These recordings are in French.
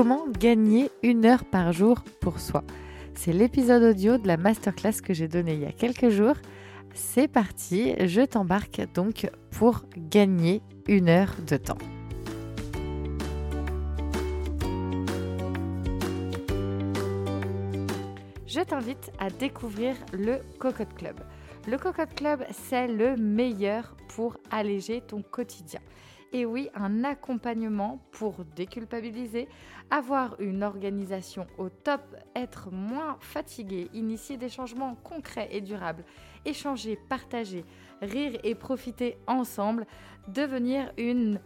Comment gagner une heure par jour pour soi? C'est l'épisode audio de la masterclass que j'ai donnée il y a quelques jours. C'est parti, je t'embarque donc pour gagner une heure de temps. Je t'invite à découvrir le Cocotte Club. Le Cocotte Club, c'est le meilleur pour alléger ton quotidien. Et oui, un accompagnement pour déculpabiliser, avoir une organisation au top, être moins fatigué, initier des changements concrets et durables, échanger, partager, rire et profiter ensemble, devenir une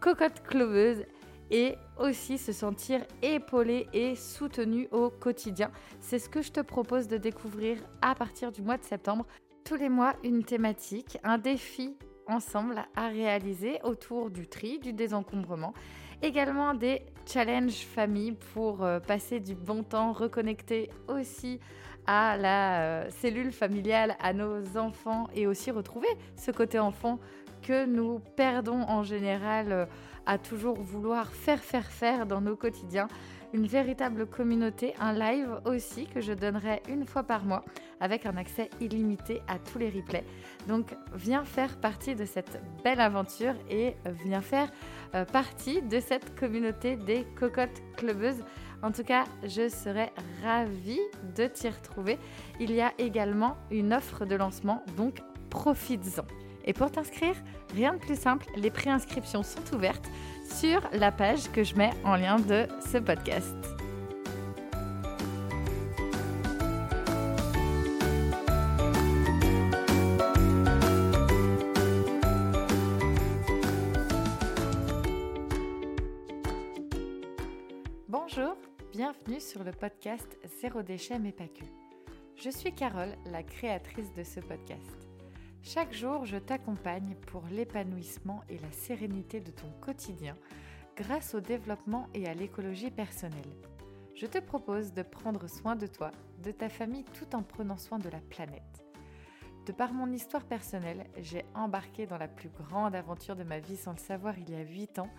cocotte cloveuse et aussi se sentir épaulé et soutenu au quotidien. C'est ce que je te propose de découvrir à partir du mois de septembre. Tous les mois, une thématique, un défi ensemble à réaliser autour du tri, du désencombrement. Également des challenges famille pour euh, passer du bon temps, reconnecter aussi à la euh, cellule familiale, à nos enfants et aussi retrouver ce côté enfant que nous perdons en général euh, à toujours vouloir faire, faire, faire dans nos quotidiens une véritable communauté, un live aussi que je donnerai une fois par mois avec un accès illimité à tous les replays. Donc viens faire partie de cette belle aventure et viens faire euh, partie de cette communauté des cocottes clubeuses. En tout cas, je serais ravie de t'y retrouver. Il y a également une offre de lancement, donc profites-en. Et pour t'inscrire, rien de plus simple, les préinscriptions sont ouvertes sur la page que je mets en lien de ce podcast. Podcast Zéro déchet mais pas que. Je suis Carole, la créatrice de ce podcast. Chaque jour, je t'accompagne pour l'épanouissement et la sérénité de ton quotidien grâce au développement et à l'écologie personnelle. Je te propose de prendre soin de toi, de ta famille tout en prenant soin de la planète. De par mon histoire personnelle, j'ai embarqué dans la plus grande aventure de ma vie sans le savoir il y a 8 ans,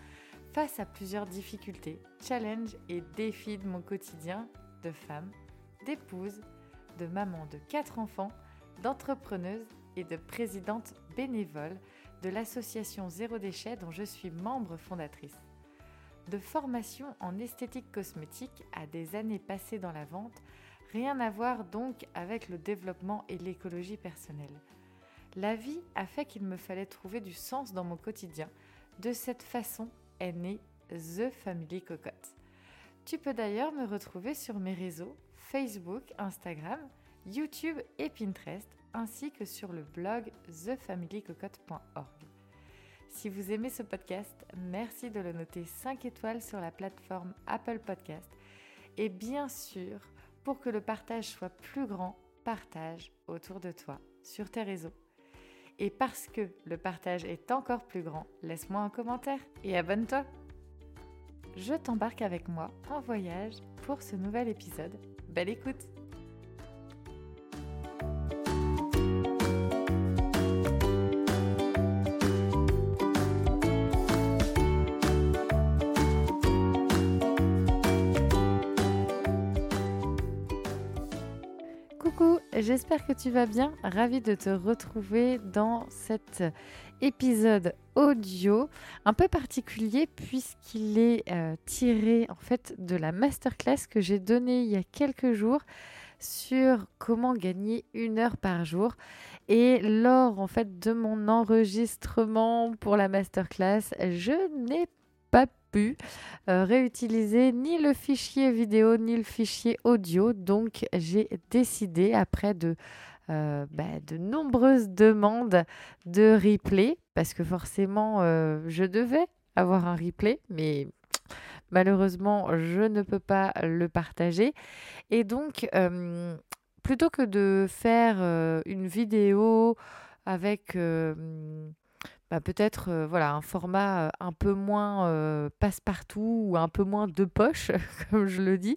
face à plusieurs difficultés, challenges et défis de mon quotidien de femme, d'épouse, de maman de 4 enfants, d'entrepreneuse et de présidente bénévole de l'association Zéro Déchet dont je suis membre fondatrice. De formation en esthétique cosmétique à des années passées dans la vente, rien à voir donc avec le développement et l'écologie personnelle. La vie a fait qu'il me fallait trouver du sens dans mon quotidien. De cette façon née The Family Cocotte. Tu peux d'ailleurs me retrouver sur mes réseaux Facebook, Instagram, YouTube et Pinterest ainsi que sur le blog thefamilycocotte.org. Si vous aimez ce podcast, merci de le noter 5 étoiles sur la plateforme Apple Podcast. Et bien sûr, pour que le partage soit plus grand, partage autour de toi, sur tes réseaux. Et parce que le partage est encore plus grand, laisse-moi un commentaire et abonne-toi. Je t'embarque avec moi en voyage pour ce nouvel épisode. Belle écoute j'espère que tu vas bien. Ravi de te retrouver dans cet épisode audio un peu particulier puisqu'il est euh, tiré en fait de la masterclass que j'ai donnée il y a quelques jours sur comment gagner une heure par jour. Et lors en fait de mon enregistrement pour la masterclass, je n'ai pas euh, réutiliser ni le fichier vidéo ni le fichier audio. Donc j'ai décidé, après de, euh, bah, de nombreuses demandes de replay, parce que forcément euh, je devais avoir un replay, mais malheureusement je ne peux pas le partager. Et donc plutôt que de faire une vidéo avec bah, peut-être euh, voilà un format euh, un peu moins euh, passe-partout ou un peu moins de poche, comme je le dis,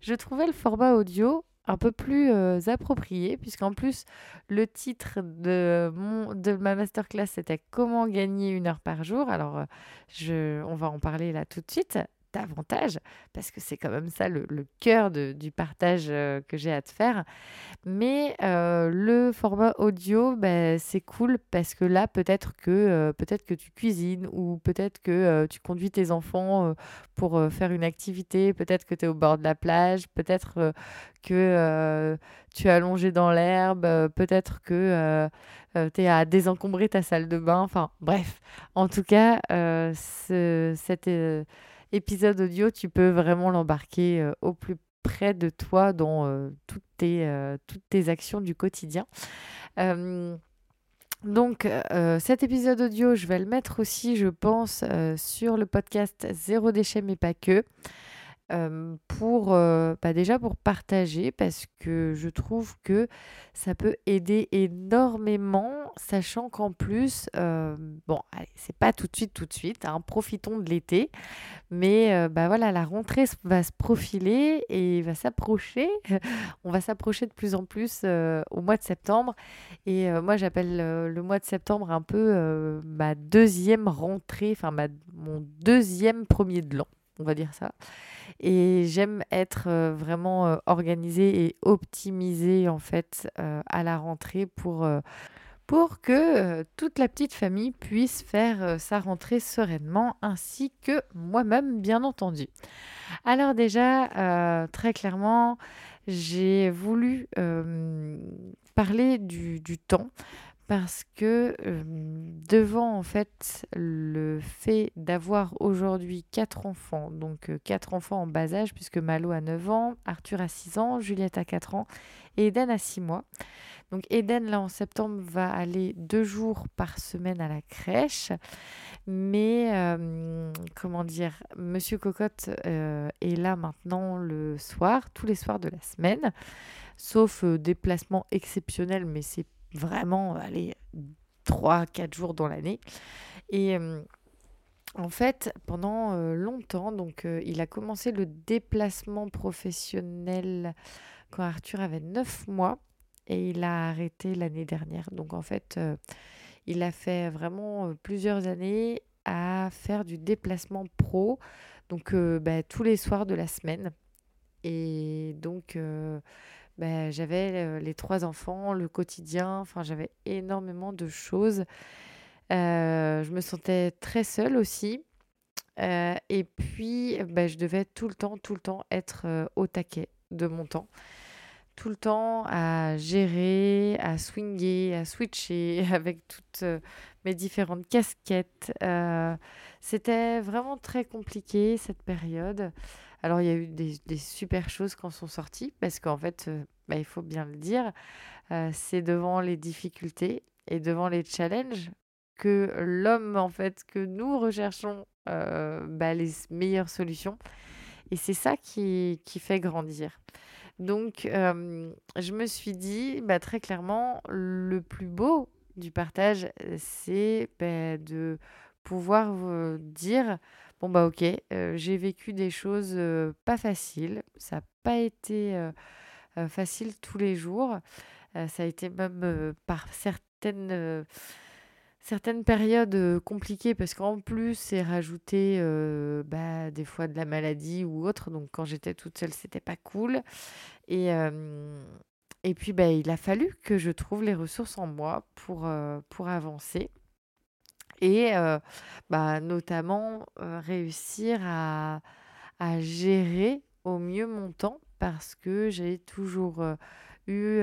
je trouvais le format audio un peu plus approprié, puisqu'en plus, le titre de, mon, de ma masterclass, c'était Comment gagner une heure par jour. Alors, je, on va en parler là tout de suite. Davantage, parce que c'est quand même ça le, cœur du partage euh, que j'ai à te faire. Mais euh, le format audio, bah, c'est cool parce que là, peut-être que, euh, peut-être que tu cuisines ou peut-être que tu conduis tes enfants pour faire une activité, peut-être que tu es au bord de la plage, peut-être que tu es allongé dans l'herbe, peut-être que tu es à désencombrer ta salle de bain. Enfin, bref. En tout cas, ce, cet épisode audio, tu peux vraiment l'embarquer au plus près de toi dans toutes, tes, toutes tes actions du quotidien. donc, cet épisode audio, je vais le mettre aussi, je pense, sur le podcast Zéro déchet, mais pas que pour bah, déjà pour partager parce que je trouve que ça peut aider énormément, sachant qu'en plus, bon, allez, c'est pas tout de suite, tout de suite, hein, profitons de l'été, mais bah voilà, la rentrée va se profiler et va s'approcher. On va s'approcher de plus en plus au mois de septembre, et moi j'appelle le mois de septembre un peu ma deuxième rentrée, enfin mon deuxième premier de l'an, on va dire ça. Et j'aime être euh, vraiment euh, organisée et optimisée en fait euh, à la rentrée pour, que toute la petite famille puisse faire sa rentrée sereinement, ainsi que moi-même bien entendu. Alors déjà, très clairement, j'ai voulu parler du temps parce que devant en fait le fait d'avoir aujourd'hui quatre enfants, donc quatre enfants en bas âge puisque Malo a 9 ans, Arthur a 6 ans, Juliette a 4 ans et Eden a 6 mois. Donc Eden là en septembre va aller deux jours par semaine à la crèche, mais comment dire, Monsieur Cocotte est là maintenant le soir, tous les soirs de la semaine, sauf déplacement exceptionnel, mais c'est vraiment, allez, 3-4 jours dans l'année. Et en fait, pendant longtemps, donc il a commencé le déplacement professionnel quand Arthur avait 9 mois et il a arrêté l'année dernière. Donc en fait, il a fait vraiment plusieurs années à faire du déplacement pro, donc bah, tous les soirs de la semaine. Et donc, bah, j'avais les trois enfants, le quotidien, enfin j'avais énormément de choses. je me sentais très seule aussi. et puis, bah, je devais tout le temps, tout le temps être au taquet de mon temps. Tout le temps à gérer, à swinguer, à switcher avec toutes mes différentes casquettes. C'était vraiment très compliqué cette période. Alors, il y a eu des, super choses quand sont sorties, parce qu'en fait, euh, bah, il faut bien le dire, euh, c'est devant les difficultés et devant les challenges que l'homme, en fait, que nous recherchons euh, bah, les meilleures solutions. Et c'est ça qui, fait grandir. Donc, je me suis dit, bah, très clairement, le plus beau du partage, c'est de pouvoir dire Bon bah ok, j'ai vécu des choses pas faciles. Ça n'a pas été facile tous les jours. ça a été même par certaines, périodes compliquées parce qu'en plus c'est rajouté bah, des fois de la maladie ou autre. Donc quand j'étais toute seule, c'était pas cool. Et, puis bah, il a fallu que je trouve les ressources en moi pour avancer et bah, notamment réussir à, gérer au mieux mon temps parce que j'ai toujours eu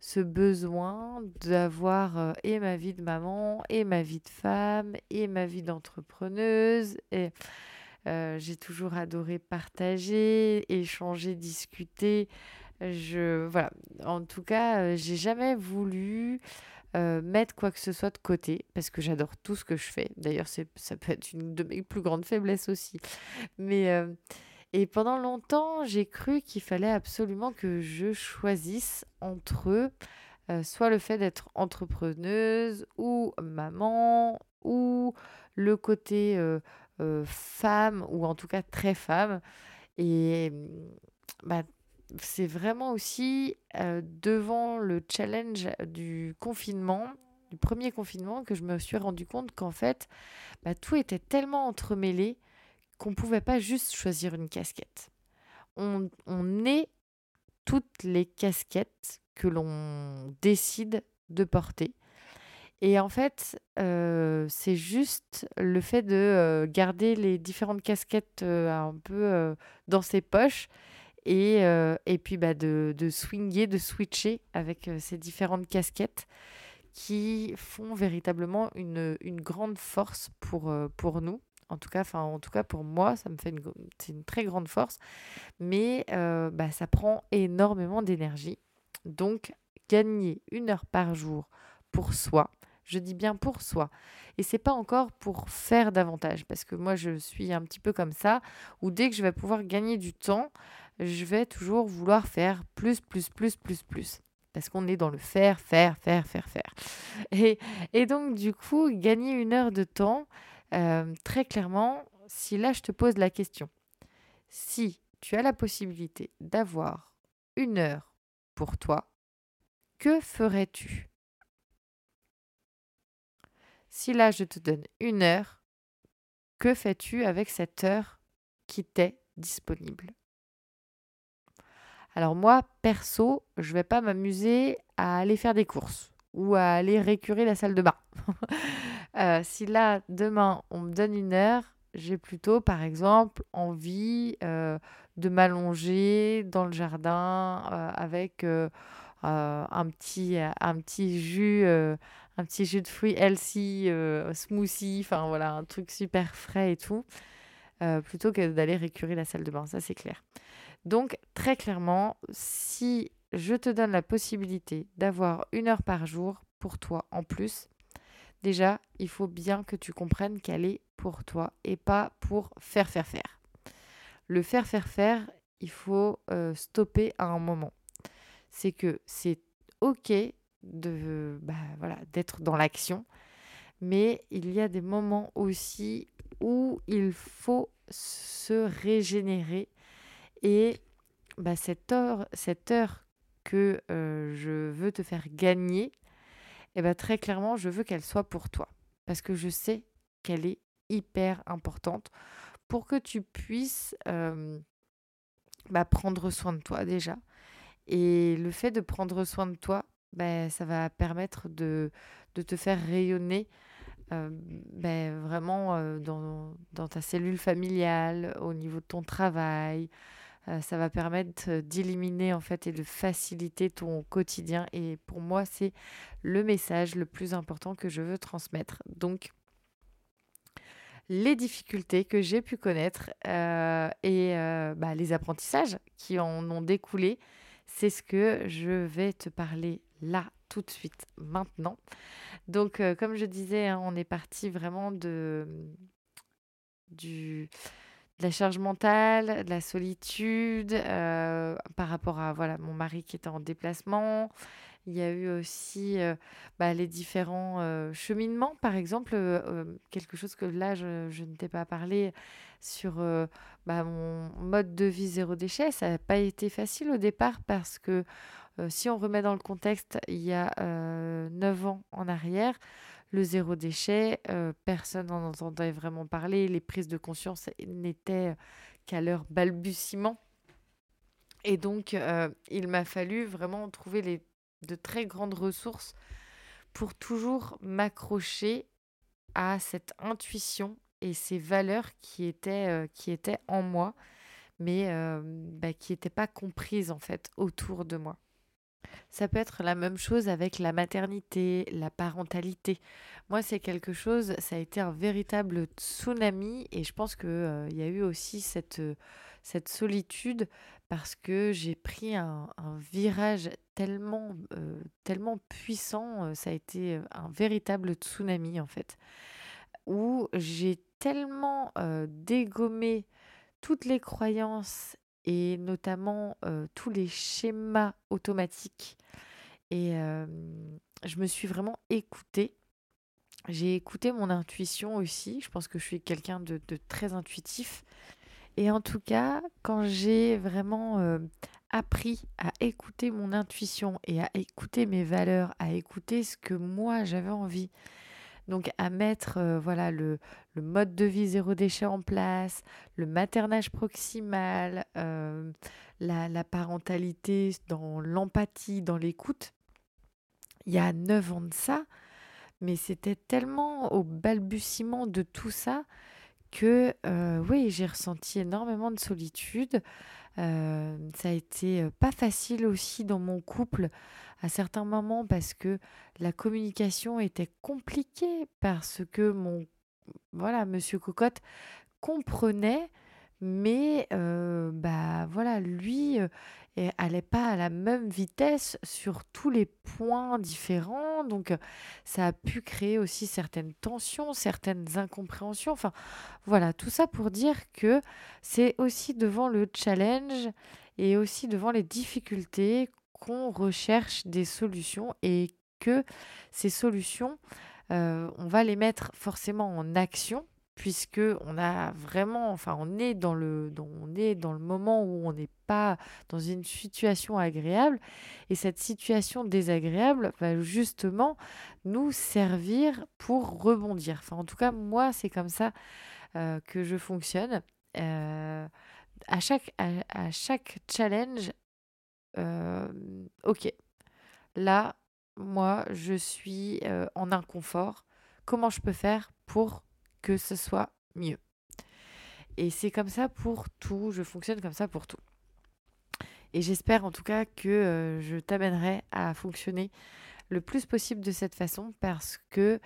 ce besoin d'avoir et ma vie de maman et ma vie de femme et ma vie d'entrepreneuse et j'ai toujours adoré partager, échanger, discuter. Je voilà, en tout cas, j'ai jamais voulu euh, mettre quoi que ce soit de côté parce que j'adore tout ce que je fais. D'ailleurs, ça peut être une de mes plus grandes faiblesses aussi. Mais euh, et pendant longtemps, j'ai cru qu'il fallait absolument que je choisisse entre euh, soit le fait d'être entrepreneuse ou maman ou le côté femme ou en tout cas très femme. Et bah, c'est vraiment aussi devant le challenge du confinement, du premier confinement, que je me suis rendu compte qu'en fait, bah, tout était tellement entremêlé qu'on ne pouvait pas juste choisir une casquette. On, on est toutes les casquettes que l'on décide de porter. Et en fait, euh, c'est juste le fait de euh, garder les différentes casquettes euh, un peu dans ses poches et, et puis bah, de, de swinger, de switcher avec ces différentes casquettes qui font véritablement une, une grande force pour, pour nous. En tout cas, enfin, en tout cas pour moi, ça me fait une, c'est une très grande force, mais bah, ça prend énormément d'énergie. Donc, gagner une heure par jour pour soi, je dis bien pour soi. Et c'est pas encore pour faire davantage, parce que moi je suis un petit peu comme ça, où dès que je vais pouvoir gagner du temps, je vais toujours vouloir faire plus, plus, plus, plus, plus. Parce qu'on est dans le faire, faire, faire, faire, faire. Et, donc du coup, gagner une heure de temps, euh, très clairement, si là je te pose la question, si tu as la possibilité d'avoir une heure pour toi, que ferais-tu? Si là je te donne une heure, que fais-tu avec cette heure qui t'est disponible? Alors moi, perso, je vais pas m'amuser à aller faire des courses ou à aller récurer la salle de bain. Euh, si là, demain, on me donne une heure, j'ai plutôt, par exemple, envie euh, de m'allonger dans le jardin euh, avec un, petit, jus, un petit jus de fruits healthy, smoothie, enfin voilà, un truc super frais et tout, plutôt que d'aller récurer la salle de bain, ça c'est clair. Donc, très clairement, si je te donne la possibilité d'avoir une heure par jour pour toi en plus, déjà, il faut bien que tu comprennes qu'elle est pour toi et pas pour faire, faire, faire. Le faire, faire, faire, il faut euh, stopper à un moment. C'est que c'est OK bah, d'être dans l'action, mais il y a des moments aussi où il faut se régénérer et bah, cette heure, que euh, je veux te faire gagner, eh ben, très clairement, je veux qu'elle soit pour toi. Parce que je sais qu'elle est hyper importante pour que tu puisses bah, prendre soin de toi déjà. Et le fait de prendre soin de toi, bah, ça va permettre de, te faire rayonner bah, vraiment dans, ta cellule familiale, au niveau de ton travail, euh, ça va permettre d'éliminer en fait et de faciliter ton quotidien. Et pour moi, c'est le message le plus important que je veux transmettre. Donc, les difficultés que j'ai pu connaître euh, et euh, bah, les apprentissages qui en ont découlé, c'est ce que je vais te parler là tout de suite maintenant. Donc, comme je disais, hein, on est parti vraiment de du de la charge mentale, de la solitude, euh, par rapport à voilà mon mari qui était en déplacement. Il y a eu aussi euh, bah, les différents euh, cheminements, par exemple, quelque chose que là je, ne t'ai pas parlé sur bah, mon mode de vie zéro déchet. Ça n'a pas été facile au départ parce que si on remet dans le contexte, il y a 9 ans en arrière, le zéro déchet, euh, personne n'en entendait vraiment parler, les prises de conscience n'étaient qu'à leur balbutiement. Et donc, euh, il m'a fallu vraiment trouver les, de très grandes ressources pour toujours m'accrocher à cette intuition et ces valeurs qui étaient, euh, en moi, mais bah, qui n'étaient pas comprises en fait autour de moi. Ça peut être la même chose avec la maternité, la parentalité. Moi, c'est quelque chose, ça a été un véritable tsunami et je pense qu'il euh, y a eu aussi cette, euh, cette solitude parce que j'ai pris un, virage tellement, euh, tellement puissant, ça a été un véritable tsunami en fait, où j'ai tellement dégommé toutes les croyances et notamment tous les schémas automatiques. Et je me suis vraiment écoutée. J'ai écouté mon intuition aussi. Je pense que je suis quelqu'un de, très intuitif. Et en tout cas, quand j'ai vraiment appris à écouter mon intuition et à écouter mes valeurs, à écouter ce que moi j'avais envie Donc à mettre euh, voilà le, mode de vie zéro déchet en place, le maternage proximal, euh, la, parentalité dans l'empathie, dans l'écoute. Il y a neuf ans de ça, mais c'était tellement au balbutiement de tout ça que euh, oui, j'ai ressenti énormément de solitude. ça a été pas facile aussi dans mon couple à certains moments parce que la communication était compliquée parce que mon voilà monsieur cocotte comprenait mais bah voilà lui n'allait allait pas à la même vitesse sur tous les points différents. Donc ça a pu créer aussi certaines tensions certaines incompréhensions. Enfin voilà tout ça pour dire que c'est aussi devant le challenge et aussi devant les difficultés qu'on recherche des solutions et que ces solutions, euh, on va les mettre forcément en action puisque on a vraiment, enfin, on est dans le, on est dans le moment où on n'est pas dans une situation agréable, et cette situation désagréable va justement nous servir pour rebondir. En tout cas, moi, c'est comme ça euh, que je fonctionne. Euh, à chaque, à, chaque challenge, ok, là, moi, je suis en inconfort. Comment je peux faire pour que ce soit mieux? Et c'est comme ça pour tout, je fonctionne comme ça pour tout. Et j'espère en tout cas que je t'amènerai à fonctionner le plus possible de cette façon parce que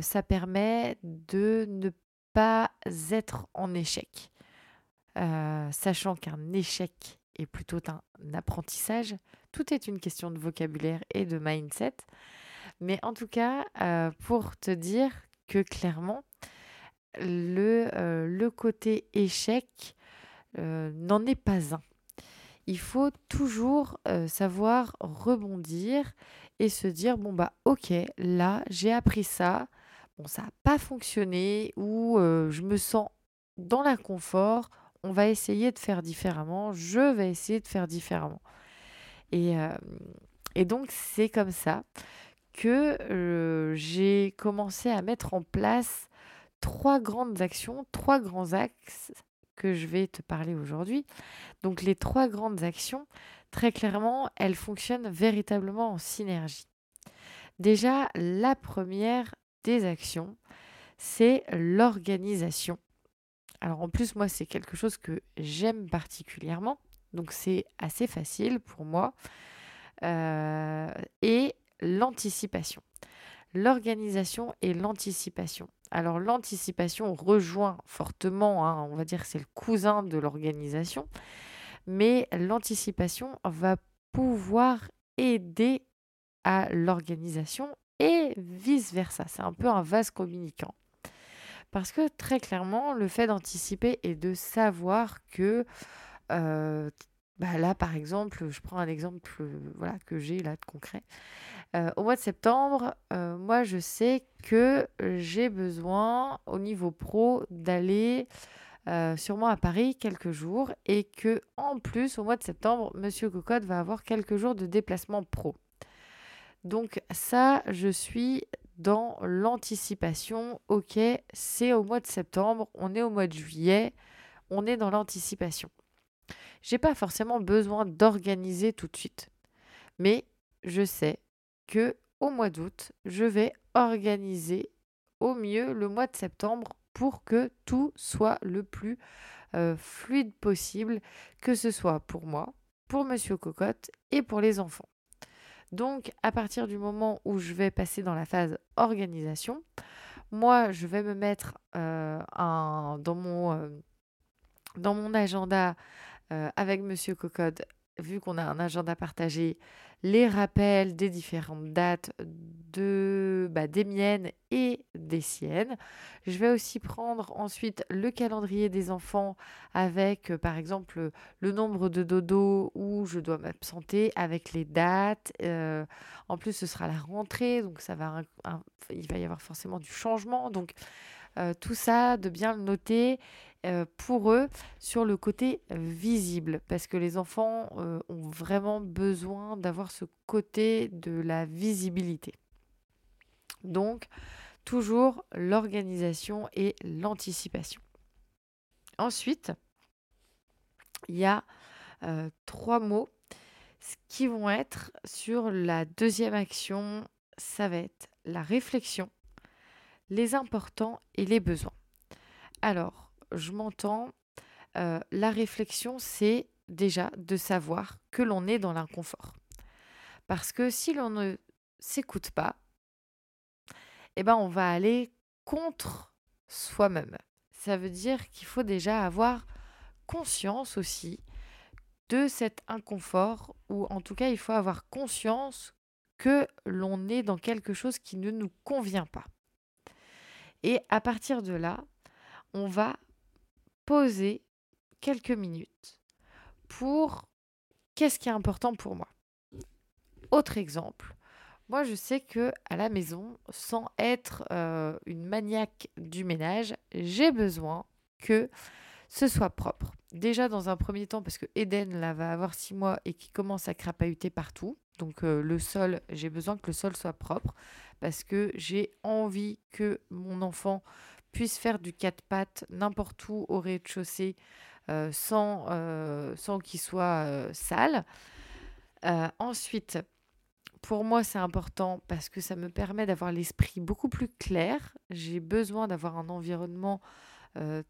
ça permet de ne pas être en échec. sachant qu'un échec est plutôt un apprentissage. Tout est une question de vocabulaire et de mindset. Mais en tout cas, euh, pour te dire que clairement, le, euh, le côté échec euh, n'en est pas un. Il faut toujours savoir rebondir et se dire bon bah ok là j'ai appris ça bon ça n'a pas fonctionné ou je me sens dans l'inconfort on va essayer de faire différemment, je vais essayer de faire différemment. Et, euh, donc c'est comme ça que euh, j'ai commencé à mettre en place trois grandes actions, trois grands axes que je vais te parler aujourd'hui. Donc les trois grandes actions, très clairement, elles fonctionnent véritablement en synergie. Déjà, la première des actions, c'est l'organisation alors en plus, moi, c'est quelque chose que j'aime particulièrement. Donc c'est assez facile pour moi. Euh, et l'anticipation. L'organisation et l'anticipation. Alors l'anticipation rejoint fortement, hein, on va dire c'est le cousin de l'organisation, mais l'anticipation va pouvoir aider à l'organisation et vice-versa. C'est un peu un vase communicant. Parce que très clairement, le fait d'anticiper et de savoir que bah là, par exemple, je prends un exemple voilà, que j'ai là de concret. Au mois de septembre, moi, je sais que j'ai besoin, au niveau pro, d'aller sûrement à Paris quelques jours et que, en plus, au mois de septembre, Monsieur Cocotte va avoir quelques jours de déplacement pro. Donc ça, je suis dans l'anticipation. Ok, c'est au mois de septembre, on est au mois de juillet, on est dans l'anticipation. J'ai pas forcément besoin d'organiser tout de suite, mais je sais que au mois d'août, je vais organiser au mieux le mois de septembre pour que tout soit le plus euh, fluide possible, que ce soit pour moi, pour Monsieur Cocotte et pour les enfants. Donc, à partir du moment où je vais passer dans la phase organisation, moi, je vais me mettre euh, dans, mon, euh, dans mon agenda euh, avec Monsieur Cocode, vu qu'on a un agenda partagé, les rappels des différentes dates de, bah, des miennes et des siennes. Je vais aussi prendre ensuite le calendrier des enfants avec, euh, par exemple, le nombre de dodo où je dois m'absenter avec les dates. Euh, en plus, ce sera la rentrée, donc ça va, il va y avoir forcément du changement. Donc, euh, tout ça, de bien le noter pour eux sur le côté visible, parce que les enfants ont vraiment besoin d'avoir ce côté de la visibilité. Donc, toujours l'organisation et l'anticipation. Ensuite, il y a euh, trois mots qui vont être sur la deuxième action. Ça va être la réflexion, les importants et les besoins. Alors, je m'entends, euh, la réflexion, c'est déjà de savoir que l'on est dans l'inconfort. Parce que si l'on ne s'écoute pas, eh ben on va aller contre soi-même. Ça veut dire qu'il faut déjà avoir conscience aussi de cet inconfort, ou en tout cas il faut avoir conscience que l'on est dans quelque chose qui ne nous convient pas. Et à partir de là, on va poser quelques minutes pour qu'est-ce qui est important pour moi. Autre exemple, moi je sais que à la maison, sans être euh, une maniaque du ménage, j'ai besoin que ce soit propre. Déjà dans un premier temps, parce que Eden là va avoir six mois et qui commence à crapahuter partout. Donc euh, le sol, j'ai besoin que le sol soit propre parce que j'ai envie que mon enfant puisse faire du quatre pattes n'importe où au rez-de-chaussée euh, sans, sans qu'il soit sale. ensuite, pour moi, c'est important parce que ça me permet d'avoir l'esprit beaucoup plus clair. J'ai besoin d'avoir un environnement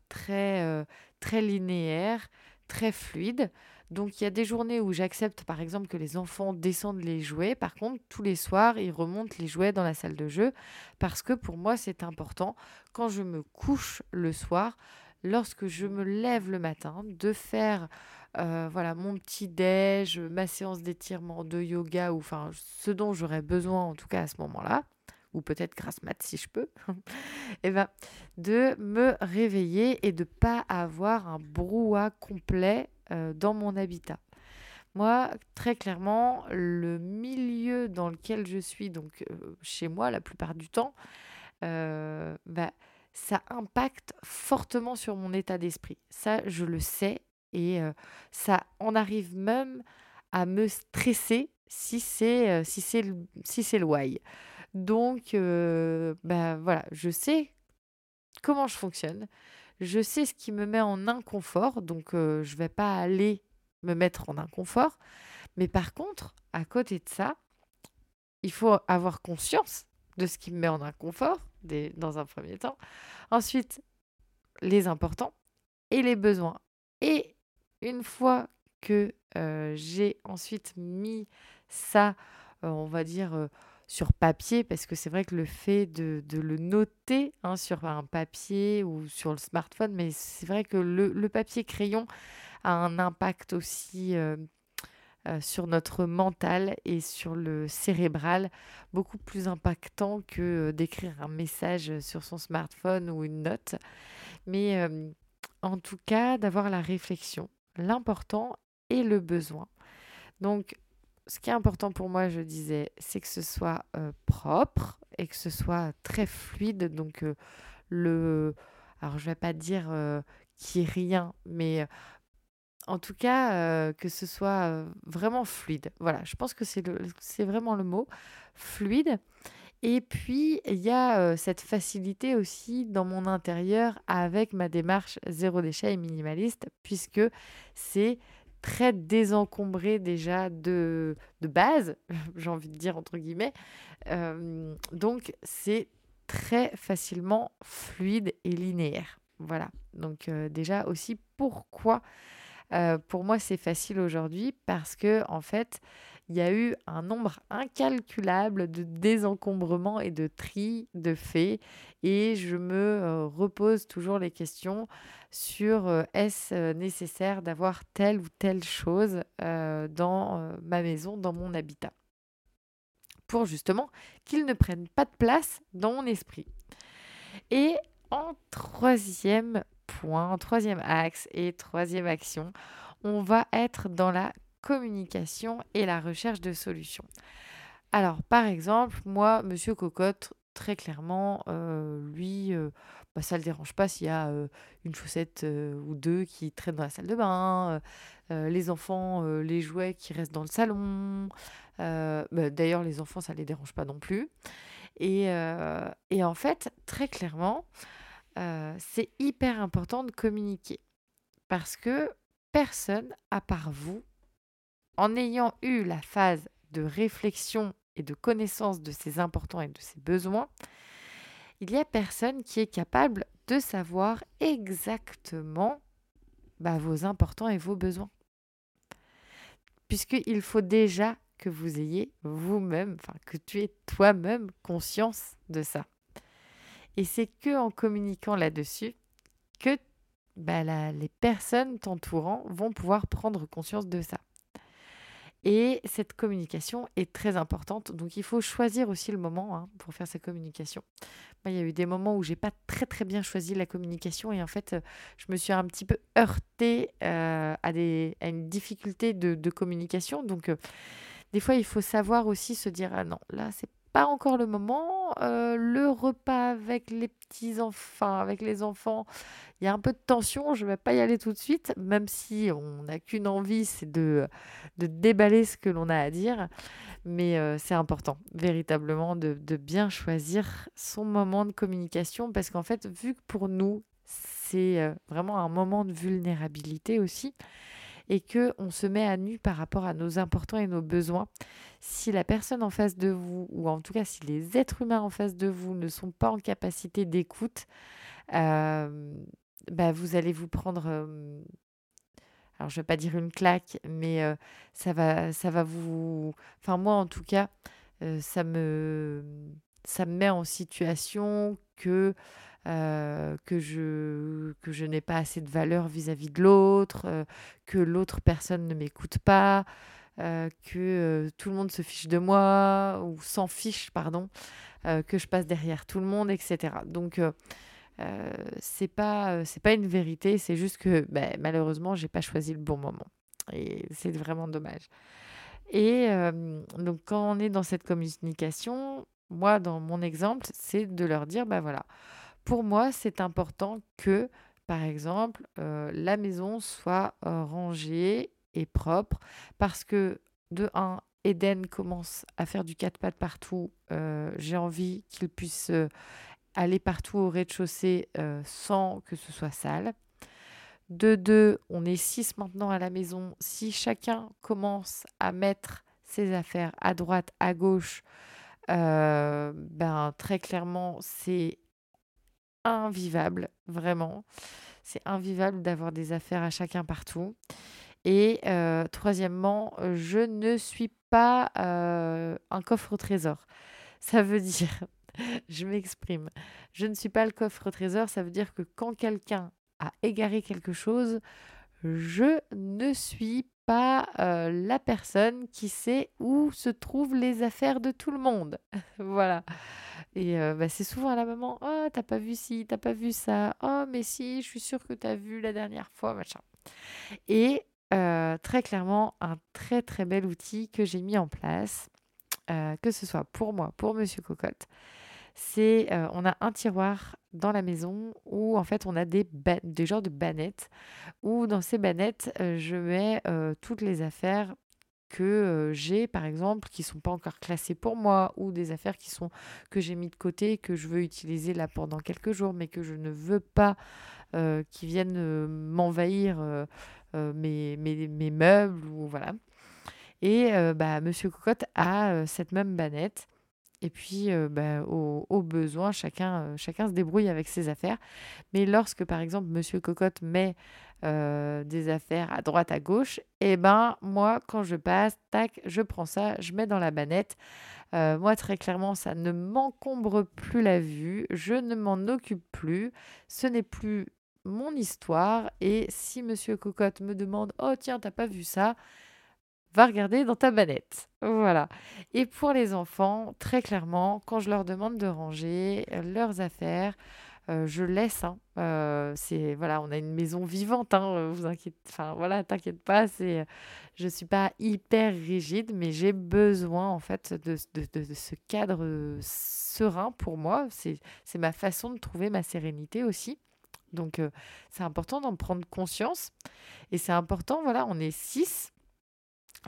très, très linéaire, très fluide. Donc il y a des journées où j'accepte par exemple que les enfants descendent les jouets. Par contre, tous les soirs, ils remontent les jouets dans la salle de jeu parce que pour moi, c'est important quand je me couche le soir, lorsque je me lève le matin, de faire voilà mon petit déj, ma séance d'étirement, de yoga ou enfin ce dont j'aurais besoin en tout cas à ce moment-là ou peut-être grâce mat si je peux, et eh ben, de me réveiller et de pas avoir un brouhaha complet euh, dans mon habitat. Moi, très clairement, le milieu dans lequel je suis, donc euh, chez moi la plupart du temps, euh, bah, ça impacte fortement sur mon état d'esprit. Ça, je le sais et ça en arrive même à me stresser si c'est si c'est si c'est le why. Donc, ben voilà, je sais comment je fonctionne. Je sais ce qui me met en inconfort. Donc, je ne vais pas aller me mettre en inconfort. Mais par contre, à côté de ça, il faut avoir conscience de ce qui me met en inconfort dans un premier temps. Ensuite, les importants et les besoins. Et une fois que j'ai ensuite mis ça, on va dire, sur papier, parce que c'est vrai que le fait de, le noter hein, sur un papier ou sur le smartphone, mais c'est vrai que le, papier crayon a un impact aussi euh, euh, sur notre mental et sur le cérébral, beaucoup plus impactant que euh, d'écrire un message sur son smartphone ou une note. Mais en tout cas, d'avoir la réflexion, l'important et le besoin. Donc, ce qui est important pour moi, je disais, c'est que ce soit propre et que ce soit très fluide. Donc, le. Alors, je vais pas dire qu'il n'y ait rien, mais en tout cas, que ce soit vraiment fluide. Voilà, je pense que c'est vraiment le mot, fluide. Et puis, il y a cette facilité aussi dans mon intérieur avec ma démarche zéro déchet et minimaliste, puisque c'est très désencombré déjà de, de base, j'ai envie de dire entre guillemets. Euh, donc c'est très facilement fluide et linéaire. Voilà. Donc euh, déjà aussi pourquoi euh, pour moi c'est facile aujourd'hui? Parce que en fait il y a eu un nombre incalculable de désencombrements et de tri de faits et je me repose toujours les questions sur est-ce nécessaire d'avoir telle ou telle chose dans ma maison, dans mon habitat, pour justement qu'ils ne prennent pas de place dans mon esprit. Et en troisième point, en troisième axe et troisième action, on va être dans la communication et la recherche de solutions. Alors, par exemple, moi, Monsieur Cocotte, très clairement, lui, bah, ça ne le dérange pas s'il y a une chaussette ou deux qui traînent dans la salle de bain, les enfants, les jouets qui restent dans le salon. Bah, d'ailleurs, les enfants, ça ne les dérange pas non plus. Et en fait, très clairement, c'est hyper important de communiquer. Parce que personne, à part vous, en ayant eu la phase de réflexion et de connaissance de ses importants et de ses besoins, il n'y a personne qui est capable de savoir exactement bah, vos importants et vos besoins. Puisqu'il faut déjà que vous ayez vous-même, enfin que tu aies toi-même conscience de ça. Et c'est que en communiquant là-dessus que bah, les personnes t'entourant vont pouvoir prendre conscience de ça. Et cette communication est très importante. Donc il faut choisir aussi le moment hein, pour faire sa communication. Moi, il y a eu des moments où j'ai pas très très bien choisi la communication et en fait, euh, je me suis un petit peu heurtée euh, à, des, à une difficulté de, communication. Donc euh, des fois, il faut savoir aussi se dire ah non, là c'est pas encore le moment. le repas avec les petits enfants, avec les enfants, il y a un peu de tension, je ne vais pas y aller tout de suite, même si on n'a qu'une envie, c'est de, de déballer ce que l'on a à dire. Mais euh, c'est important, véritablement, de, de, bien choisir son moment de communication, parce qu'en fait, vu que pour nous, c'est euh, vraiment un moment de vulnérabilité aussi, et que on se met à nu par rapport à nos importants et nos besoins. Si la personne en face de vous, ou en tout cas si les êtres humains en face de vous ne sont pas en capacité d'écoute, euh, bah, vous allez vous prendre, alors je vais pas dire une claque, mais ça va, ça va vous, enfin moi en tout cas, ça me, ça me met en situation que que je, que je n'ai pas assez de valeur vis-à-vis de l'autre, que l'autre personne ne m'écoute pas, que tout le monde se fiche de moi ou s'en fiche, pardon, que je passe derrière tout le monde, etc. Donc euh, c'est pas euh, pas une vérité, c'est juste que ben, malheureusement j'ai pas choisi le bon moment et c'est vraiment dommage. Et euh, donc quand on est dans cette communication, moi dans mon exemple, c'est de leur dire ben voilà, pour moi c'est important que par exemple la maison soit rangée et propre parce que de un Eden commence à faire du quatre pattes partout. j'ai envie qu'il puisse aller partout au rez-de-chaussée euh, sans que ce soit sale. De deux, on est six maintenant à la maison. Si chacun commence à mettre ses affaires à droite, à gauche, euh, ben très clairement, c'est invivable, vraiment. C'est invivable d'avoir des affaires à chacun partout. Et euh, troisièmement, je ne suis pas un coffre au trésor. Ça veut dire, je m'exprime. Je ne suis pas le coffre trésor, ça veut dire que quand quelqu'un a égaré quelque chose, je ne suis pas la personne qui sait où se trouvent les affaires de tout le monde. voilà. Et bah, c'est souvent à la maman, oh, t'as pas vu ci, t'as pas vu ça, oh, mais si, je suis sûre que t'as vu la dernière fois, machin. Et très clairement, un très très bel outil que j'ai mis en place, que ce soit pour moi, pour Monsieur Cocotte, c'est euh, on a un tiroir dans la maison où en fait on a des, des genres de bannettes où dans ces bannettes euh, je mets euh, toutes les affaires que j'ai par exemple qui sont pas encore classées pour moi ou des affaires qui sont que j'ai mis de côté que je veux utiliser là pendant quelques jours mais que je ne veux pas qui viennent m'envahir mes, mes, mes, meubles ou voilà. Et bah monsieur cocotte a cette même bannette et puis, bah, au, besoin, chacun, chacun se débrouille avec ses affaires. Mais lorsque, par exemple, Monsieur Cocotte met des affaires à droite, à gauche, eh ben, moi, quand je passe, tac, je prends ça, je mets dans la banette. moi, très clairement, ça ne m'encombre plus la vue. Je ne m'en occupe plus. Ce n'est plus mon histoire. Et si Monsieur Cocotte me demande, oh tiens, t'as pas vu ça? Va regarder dans ta banette. Voilà. Et pour les enfants, très clairement, quand je leur demande de ranger euh, leurs affaires, euh, je laisse. Hein, euh, c'est voilà, on a une maison vivante. Hein, vous inquiétez, enfin voilà, t'inquiète pas. C'est, je suis pas hyper rigide, mais j'ai besoin en fait de, de, de, ce cadre serein pour moi. C'est, c'est ma façon de trouver ma sérénité aussi. Donc c'est important d'en prendre conscience et c'est important. Voilà, on est six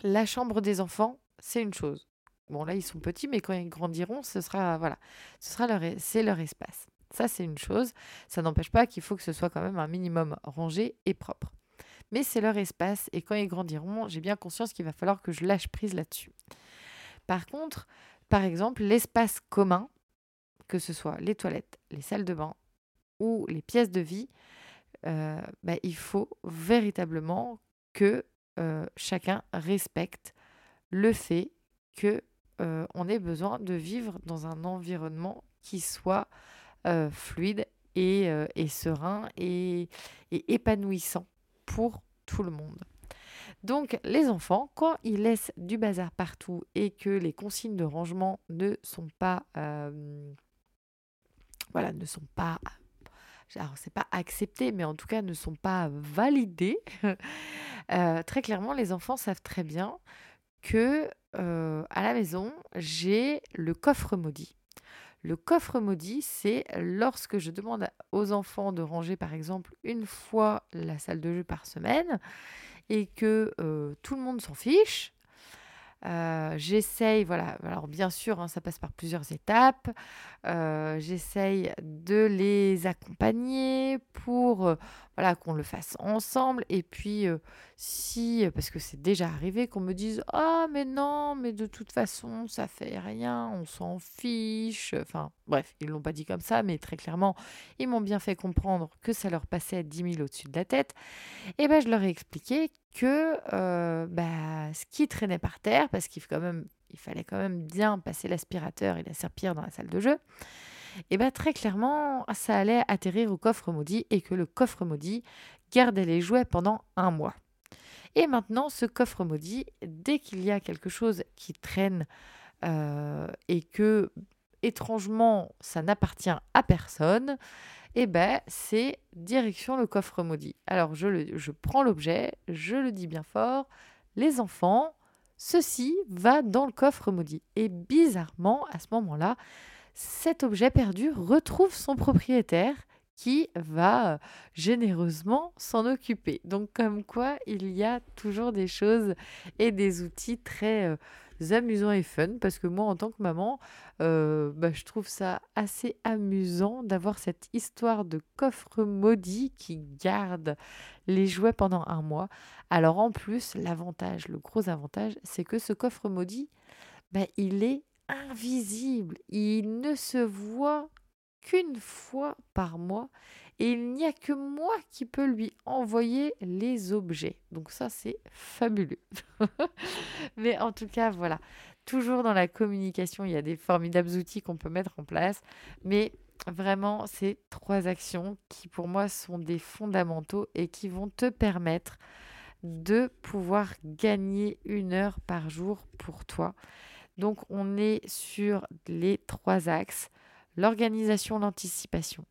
la chambre des enfants, c'est une chose. Bon, là, ils sont petits, mais quand ils grandiront, ce sera, voilà, leur, c'est leur espace. Ça, c'est une chose. Ça n'empêche pas qu'il faut que ce soit quand même un minimum rangé et propre. Mais c'est leur espace et quand ils grandiront, j'ai bien conscience qu'il va falloir que je lâche prise là-dessus. Par contre, par exemple, l'espace commun, que ce soit les toilettes, les salles de bain ou les pièces de vie, euh, bah, il faut véritablement que euh, chacun respecte le fait que euh, on ait besoin de vivre dans un environnement qui soit fluide et, serein et, épanouissant pour tout le monde. Donc les enfants, quand ils laissent du bazar partout et que les consignes de rangement ne sont pas, voilà, ne sont pas alors c'est pas accepté, mais en tout cas ne sont pas validés. Euh, très clairement, les enfants savent très bien que euh, à la maison, j'ai le coffre maudit. Le coffre maudit, c'est lorsque je demande aux enfants de ranger, par exemple, une fois la salle de jeu par semaine et que euh, tout le monde s'en fiche, euh, j'essaye, voilà, alors bien sûr, hein, ça passe par plusieurs étapes. Euh, j'essaye de les accompagner pour euh, voilà, qu'on le fasse ensemble. Et puis, si, parce que c'est déjà arrivé qu'on me dise Ah, mais non, mais de toute façon, ça fait rien, on s'en fiche. Enfin, bref, ils l'ont pas dit comme ça, mais très clairement, ils m'ont bien fait comprendre que ça leur passait à 10 000 au-dessus de la tête. Et ben, je leur ai expliqué que bah, ce qui traînait par terre, parce qu'il il fallait quand même bien passer l'aspirateur et la serpillère dans la salle de jeu, et bien très clairement, ça allait atterrir au coffre maudit et que le coffre maudit gardait les jouets pendant un mois. Et maintenant, ce coffre maudit, dès qu'il y a quelque chose qui traîne et que étrangement ça n'appartient à personne, eh ben, c'est direction le coffre maudit. Alors, je, je prends l'objet, je le dis bien fort, les enfants, ceci va dans le coffre maudit. Et bizarrement, à ce moment-là, cet objet perdu retrouve son propriétaire qui va euh, généreusement s'en occuper. Donc comme quoi, il y a toujours des choses et des outils très euh, amusants et fun parce que moi en tant que maman, euh, bah, je trouve ça assez amusant d'avoir cette histoire de coffre maudit qui garde les jouets pendant un mois. Alors en plus, l'avantage, le gros avantage, c'est que ce coffre maudit, bah, il est invisible. Il ne se voit qu'une fois par mois et il n'y a que moi qui peux lui envoyer les objets. Donc ça, c'est fabuleux. Mais en tout cas, voilà. Toujours dans la communication, il y a des formidables outils qu'on peut mettre en place. Mais vraiment, ces trois actions qui pour moi sont des fondamentaux et qui vont te permettre de pouvoir gagner une heure par jour pour toi. Donc on est sur les trois axes, l'organisation, l'anticipation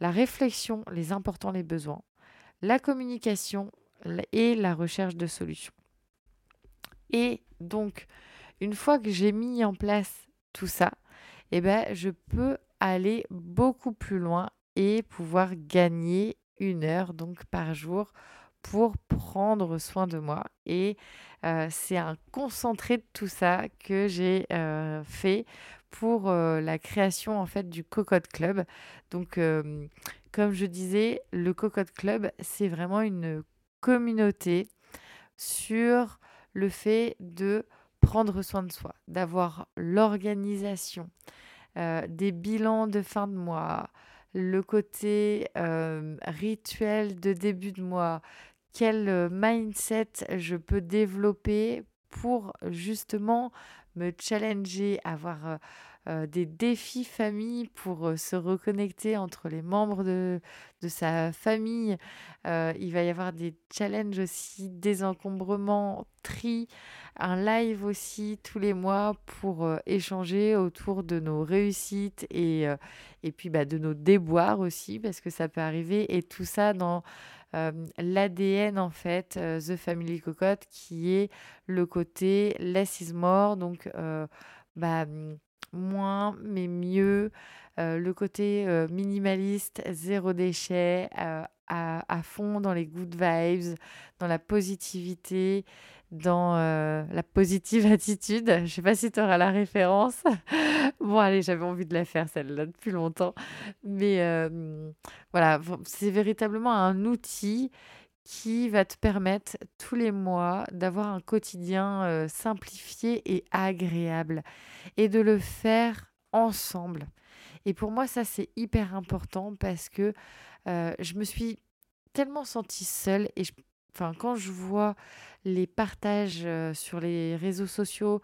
la réflexion, les importants, les besoins, la communication et la recherche de solutions. Et donc, une fois que j'ai mis en place tout ça, eh ben, je peux aller beaucoup plus loin et pouvoir gagner une heure donc par jour pour prendre soin de moi. Et euh, c'est un concentré de tout ça que j'ai euh, fait pour euh, la création en fait du Cocotte Club. Donc, euh, comme je disais, le Cocotte Club, c'est vraiment une communauté sur le fait de prendre soin de soi, d'avoir l'organisation, euh, des bilans de fin de mois, le côté rituel de début de mois, quel mindset je peux développer pour justement me challenger, avoir euh, euh, des défis famille pour euh, se reconnecter entre les membres de, de sa famille. il va y avoir des challenges aussi, désencombrement, tri, un live aussi tous les mois pour échanger autour de nos réussites et, et puis bah, de nos déboires aussi, parce que ça peut arriver. Et tout ça dans l'ADN en fait, The Family Cocotte, qui est le côté less is donc bah, moins mais mieux, le côté minimaliste, zéro déchet, à, à, fond dans les good vibes, dans la positivité, dans la positive attitude. Je ne sais pas si tu auras la référence. bon, allez, j'avais envie de la faire celle-là depuis longtemps. Mais voilà, c'est véritablement un outil qui va te permettre tous les mois d'avoir un quotidien simplifié et agréable et de le faire ensemble. Et pour moi, ça, c'est hyper important parce que je me suis tellement sentie seule et enfin, quand je vois les partages sur les réseaux sociaux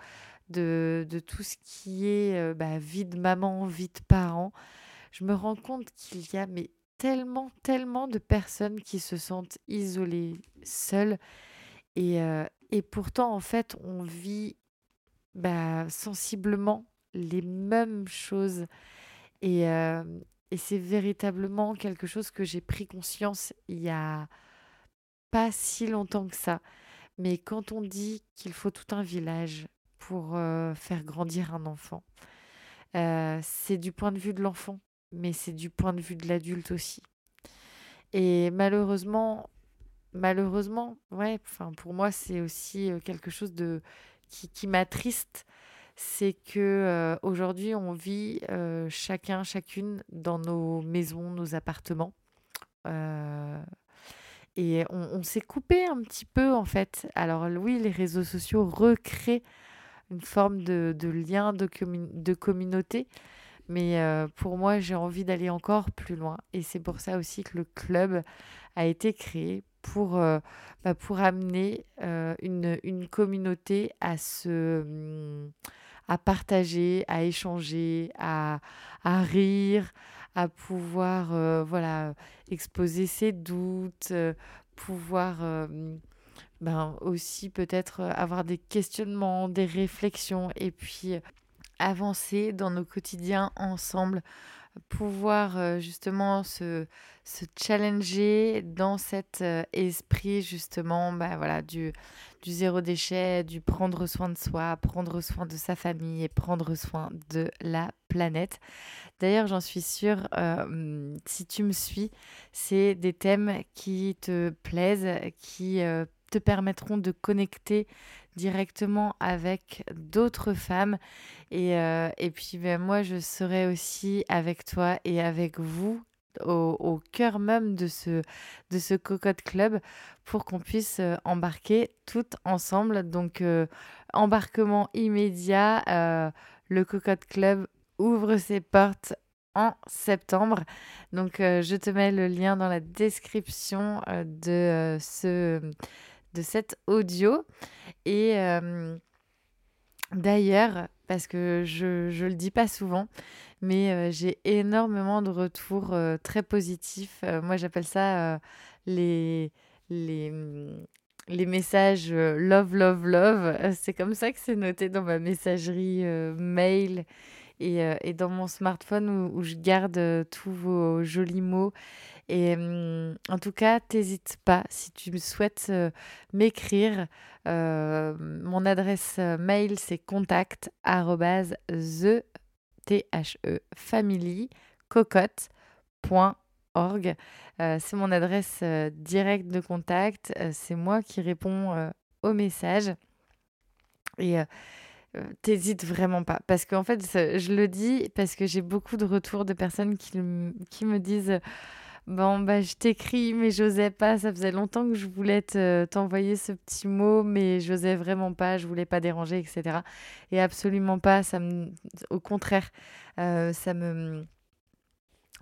de, de tout ce qui est bah, vie de maman, vie de parent, je me rends compte qu'il y a mais tellement, tellement de personnes qui se sentent isolées, seules. Et, et pourtant, en fait, on vit bah, sensiblement les mêmes choses. Et, et c'est véritablement quelque chose que j'ai pris conscience il y a pas si longtemps que ça. Mais quand on dit qu'il faut tout un village pour faire grandir un enfant, c'est du point de vue de l'enfant mais c'est du point de vue de l'adulte aussi. Et malheureusement, malheureusement, ouais, enfin pour moi c'est aussi euh, quelque chose de qui, qui m'attriste, c'est que euh, aujourd'hui on vit euh, chacun, chacune dans nos maisons, nos appartements. et on, s'est coupé un petit peu en fait. Alors oui, les réseaux sociaux recréent une forme de, de lien, de, de communauté, mais pour moi, j'ai envie d'aller encore plus loin. Et c'est pour ça aussi que le club a été créé pour, bah, pour amener une, une, communauté à se mmh, à partager, à échanger, à, à rire, à pouvoir voilà exposer ses doutes, pouvoir ben, aussi peut-être avoir des questionnements, des réflexions et puis avancer dans nos quotidiens ensemble, pouvoir euh, justement se, se, challenger dans cet euh, esprit justement bah, voilà, du, du zéro déchet, du prendre soin de soi, prendre soin de sa famille et prendre soin de la planète. D'ailleurs, j'en suis sûre, euh, si tu me suis, c'est des thèmes qui te plaisent, qui permettront de connecter directement avec d'autres femmes. Et, euh, puis ben, moi, je serai aussi avec toi et avec vous au, cœur même de ce, de ce Cocotte Club pour qu'on puisse euh, embarquer toutes ensemble. Donc, euh, embarquement immédiat, le Cocotte Club ouvre ses portes en septembre. Donc, je te mets le lien dans la description de ce de cet audio. Et d'ailleurs, parce que je ne le dis pas souvent, mais j'ai énormément de retours très positifs. moi, j'appelle ça les, les messages love, love, love. C'est comme ça que c'est noté dans ma messagerie mail et, et, dans mon smartphone où, je garde tous vos jolis mots et mmh, en tout cas, t'hésites pas si tu souhaites euh, m'écrire. Euh, mon adresse euh, mail, c'est contact the family c'est mon adresse directe de contact. c'est moi qui réponds aux messages. Et t'hésites vraiment pas. Parce qu'en fait, je le dis parce que j'ai beaucoup de retours de personnes qui, qui me disent Bon, bah, je t'écris, mais j'osais pas. Ça faisait longtemps que je voulais t'envoyer ce petit mot, mais j'osais vraiment pas. Je voulais pas déranger, etc. Et absolument pas. Ça me, au contraire, euh, ça me,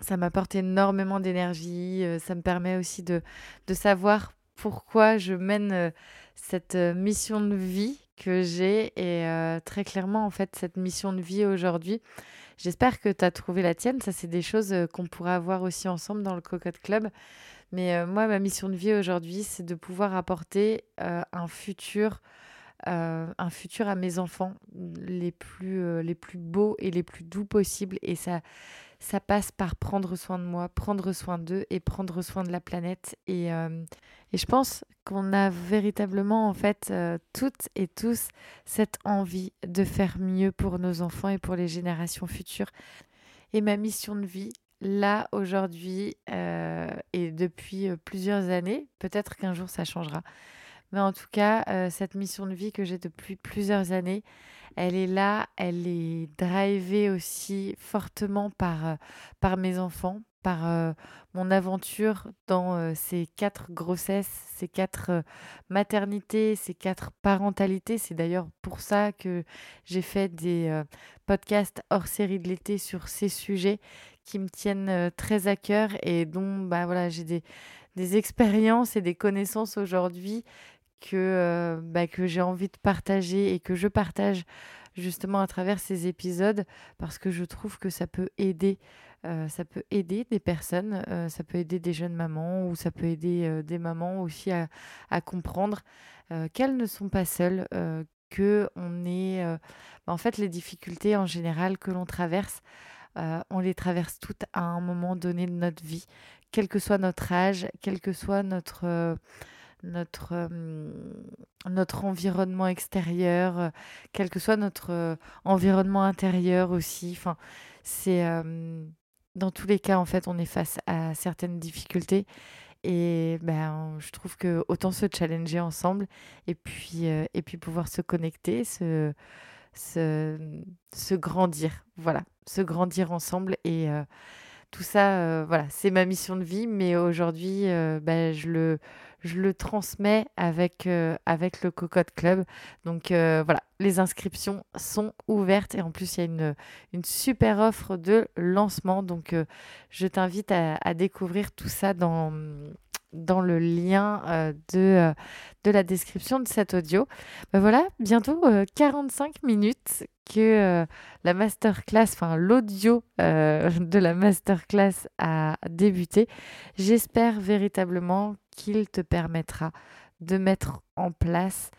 ça m'apporte énormément d'énergie. Euh, ça me permet aussi de, de savoir pourquoi je mène euh, cette mission de vie que j'ai. Et très clairement, en fait, cette mission de vie aujourd'hui, J'espère que tu as trouvé la tienne. Ça, c'est des choses euh, qu'on pourra avoir aussi ensemble dans le Cocotte Club. Mais euh, moi, ma mission de vie aujourd'hui, c'est de pouvoir apporter euh, un futur, un futur à mes enfants les plus, les plus beaux et les plus doux possibles. Et ça, ça passe par prendre soin de moi, prendre soin d'eux et prendre soin de la planète. Et, euh, et je pense qu'on a véritablement, en fait, euh, toutes et tous cette envie de faire mieux pour nos enfants et pour les générations futures. Et ma mission de vie, là, aujourd'hui, euh, et depuis plusieurs années, peut-être qu'un jour ça changera, Mais en tout cas, cette mission de vie que j'ai depuis plusieurs années, elle est là, elle est drivée aussi fortement par, par mes enfants, par mon aventure dans ces quatre grossesses, ces quatre maternités, ces quatre parentalités. C'est d'ailleurs pour ça que j'ai fait des podcasts hors série de l'été sur ces sujets qui me tiennent très à cœur et dont bah, voilà, j'ai des, des expériences et des connaissances aujourd'hui que, bah, que j'ai envie de partager et que je partage justement à travers ces épisodes parce que je trouve que ça peut aider euh, ça peut aider des personnes, euh, ça peut aider des jeunes mamans ou ça peut aider euh, des mamans aussi à, à comprendre qu'elles ne sont pas seules, que on est, en fait, les difficultés en général que l'on traverse, on les traverse toutes à un moment donné de notre vie, quel que soit notre âge, quel que soit notre notre, notre environnement extérieur, quel que soit notre environnement intérieur aussi. Enfin, c'est dans tous les cas, en fait, on est face à certaines difficultés. Et ben, je trouve que autant se challenger ensemble et puis, euh, et puis pouvoir se connecter, se, se, grandir. Voilà, se grandir ensemble. Et euh, tout ça, euh, voilà, c'est ma mission de vie. Mais aujourd'hui, ben, je le je le transmets avec, euh, avec le Cocotte Club. Donc euh, voilà, les inscriptions sont ouvertes et en plus il y a une, une super offre de lancement. Donc euh, je t'invite à, à, découvrir tout ça dans, dans le lien de, de la description de cet audio. Ben voilà, bientôt 45 minutes que la masterclass, enfin l'audio de la masterclass a débuté. J'espère véritablement qu'il te permettra de mettre en place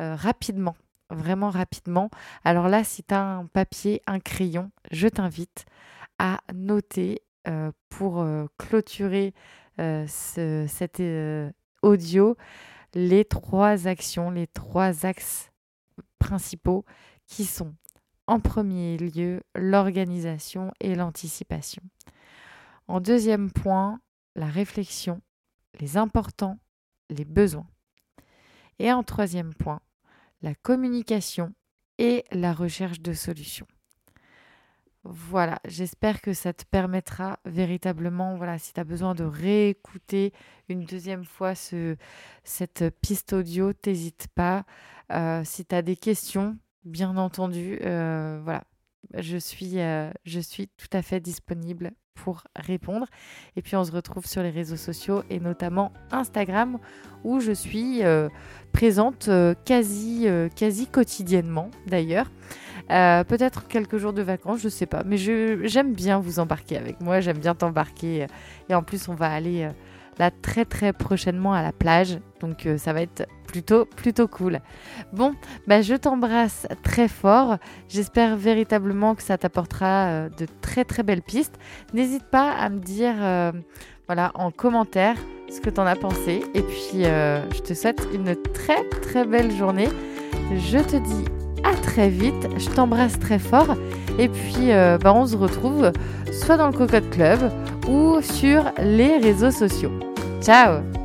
euh, rapidement, vraiment rapidement. Alors là, si tu as un papier, un crayon, je t'invite à noter euh, pour euh, clôturer ce, cet audio les trois actions, les trois axes principaux qui sont en premier lieu l'organisation et l'anticipation. En deuxième point, la réflexion les importants, les besoins. Et en troisième point, la communication et la recherche de solutions. Voilà, j'espère que ça te permettra véritablement, voilà, si tu as besoin de réécouter une deuxième fois ce, cette piste audio, t'hésite pas. Euh, si tu as des questions, bien entendu, euh, voilà, je suis, euh, je suis tout à fait disponible pour répondre. Et puis on se retrouve sur les réseaux sociaux et notamment Instagram où je suis présente quasi, quasi quotidiennement d'ailleurs. Peut-être quelques jours de vacances, je sais pas, mais j'aime bien vous embarquer avec moi, j'aime bien t'embarquer. Et en plus, on va aller là très très prochainement à la plage. Donc euh, ça va être plutôt plutôt cool. Bon, bah, je t'embrasse très fort. J'espère véritablement que ça t'apportera euh, de très très belles pistes. N'hésite pas à me dire euh, voilà en commentaire ce que tu en as pensé. Et puis je te souhaite une très très belle journée. Je te dis à très vite. Je t'embrasse très fort. Et puis, bah, on se retrouve soit dans le Cocotte Club ou sur les réseaux sociaux. Ciao